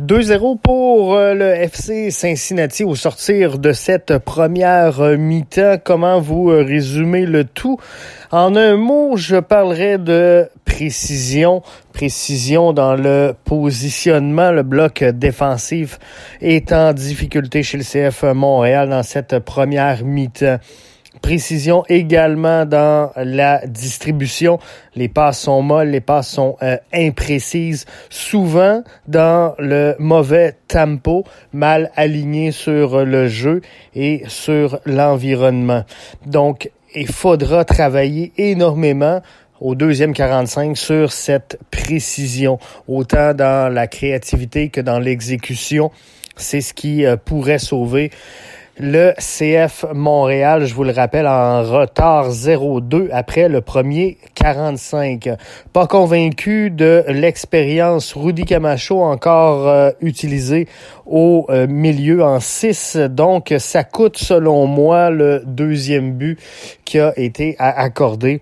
2-0 pour euh, le FC Cincinnati au sortir de cette première euh, mi-temps. Comment vous euh, résumez le tout? En un mot, je parlerai de précision. Précision dans le positionnement. Le bloc défensif est en difficulté chez le CF Montréal dans cette première mi-temps. Précision également dans la distribution. Les passes sont molles, les passes sont euh, imprécises, souvent dans le mauvais tempo, mal aligné sur le jeu et sur l'environnement. Donc, il faudra travailler énormément au deuxième 45 sur cette précision, autant dans la créativité que dans l'exécution. C'est ce qui euh, pourrait sauver le CF Montréal, je vous le rappelle, en retard 0-2 après le premier 45. Pas convaincu de l'expérience Rudy Camacho encore euh, utilisé au euh, milieu en 6. Donc, ça coûte selon moi le deuxième but qui a été accordé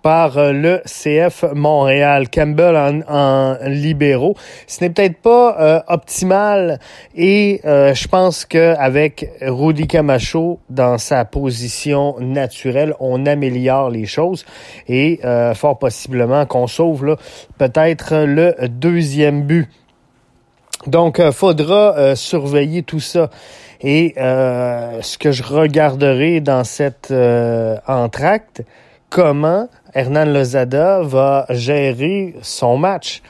par euh, le CF Montréal. Campbell en, en libéraux. Ce n'est peut-être pas euh, optimal et euh, je pense qu'avec Rudy Camacho dans sa position naturelle, on améliore les choses et fort possiblement qu'on sauve peut-être le deuxième but. Donc, faudra surveiller tout ça. Et ce que je regarderai dans cette entracte, comment Hernan Lozada va gérer son match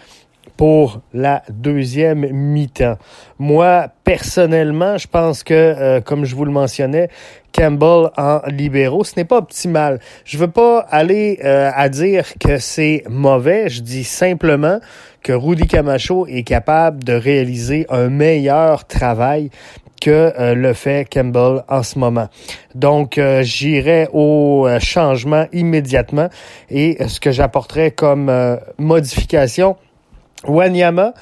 pour la deuxième mi-temps. Moi, personnellement, je pense que, euh, comme je vous le mentionnais, Campbell en libéraux, ce n'est pas optimal. Je veux pas aller euh, à dire que c'est mauvais. Je dis simplement que Rudy Camacho est capable de réaliser un meilleur travail que euh, le fait Campbell en ce moment. Donc, euh, j'irai au euh, changement immédiatement et ce que j'apporterai comme modification, Wanyama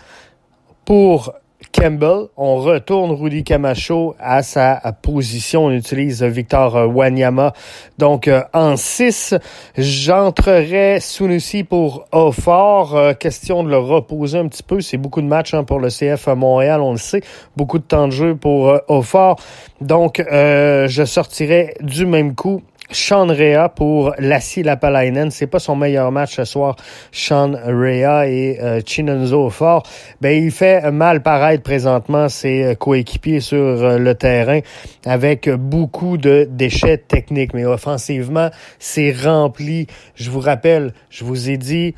pour Campbell. On retourne Rudy Camacho à sa position. On utilise Victor Wanyama. Donc, euh, en 6, j'entrerai Sunusi pour Offort. Euh, question de le reposer un petit peu. C'est beaucoup de matchs hein, pour le CF à Montréal, on le sait. Beaucoup de temps de jeu pour euh, Offort. Donc, je sortirai du même coup sean Rea pour Lassie Lapalainen. C'est pas son meilleur match ce soir, Sean Rea et euh, Chinonzo fort. Ben, il fait mal paraître présentement ses euh, coéquipiers sur euh, le terrain avec beaucoup de déchets techniques. Mais offensivement, c'est rempli. Je vous rappelle, je vous ai dit,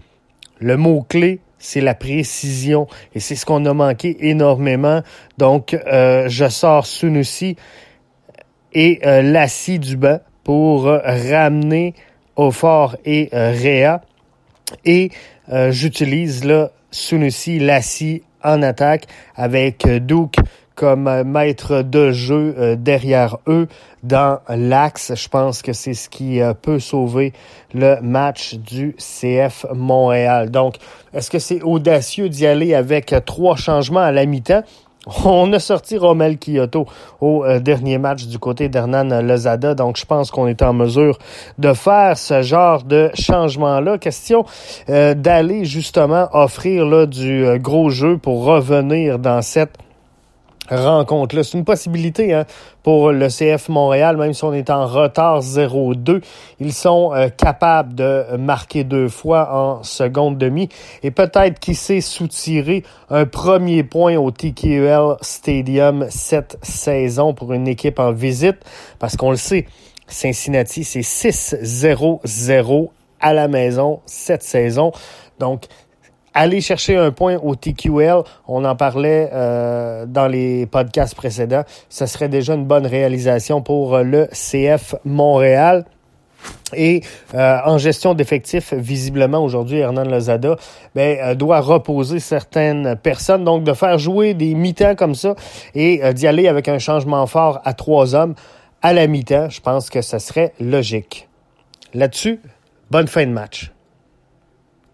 le mot-clé, c'est la précision. Et c'est ce qu'on a manqué énormément. Donc, euh, je sors Sunusi et euh, Lassie du banc pour ramener au et euh, Réa. Et euh, j'utilise là Sunusi Lassie en attaque avec Duke comme maître de jeu derrière eux dans l'axe. Je pense que c'est ce qui peut sauver le match du CF Montréal. Donc, est-ce que c'est audacieux d'y aller avec trois changements à la mi-temps? On a sorti Romel Kyoto au euh, dernier match du côté d'Hernan Lozada, donc je pense qu'on est en mesure de faire ce genre de changement-là. Question euh, d'aller justement offrir là, du euh, gros jeu pour revenir dans cette rencontre-là. C'est une possibilité hein, pour le CF Montréal, même si on est en retard 0-2. Ils sont euh, capables de marquer deux fois en seconde demi et peut-être qui sait soutirer un premier point au TQL Stadium cette saison pour une équipe en visite parce qu'on le sait, Cincinnati, c'est 6-0-0 à la maison cette saison. Donc, aller chercher un point au TQL, on en parlait euh, dans les podcasts précédents, ce serait déjà une bonne réalisation pour euh, le CF Montréal. Et euh, en gestion d'effectifs, visiblement aujourd'hui, Hernan Lozada ben, doit reposer certaines personnes. Donc de faire jouer des mi-temps comme ça et d'y aller avec un changement fort à trois hommes à la mi-temps, je pense que ce serait logique. Là-dessus, bonne fin de match.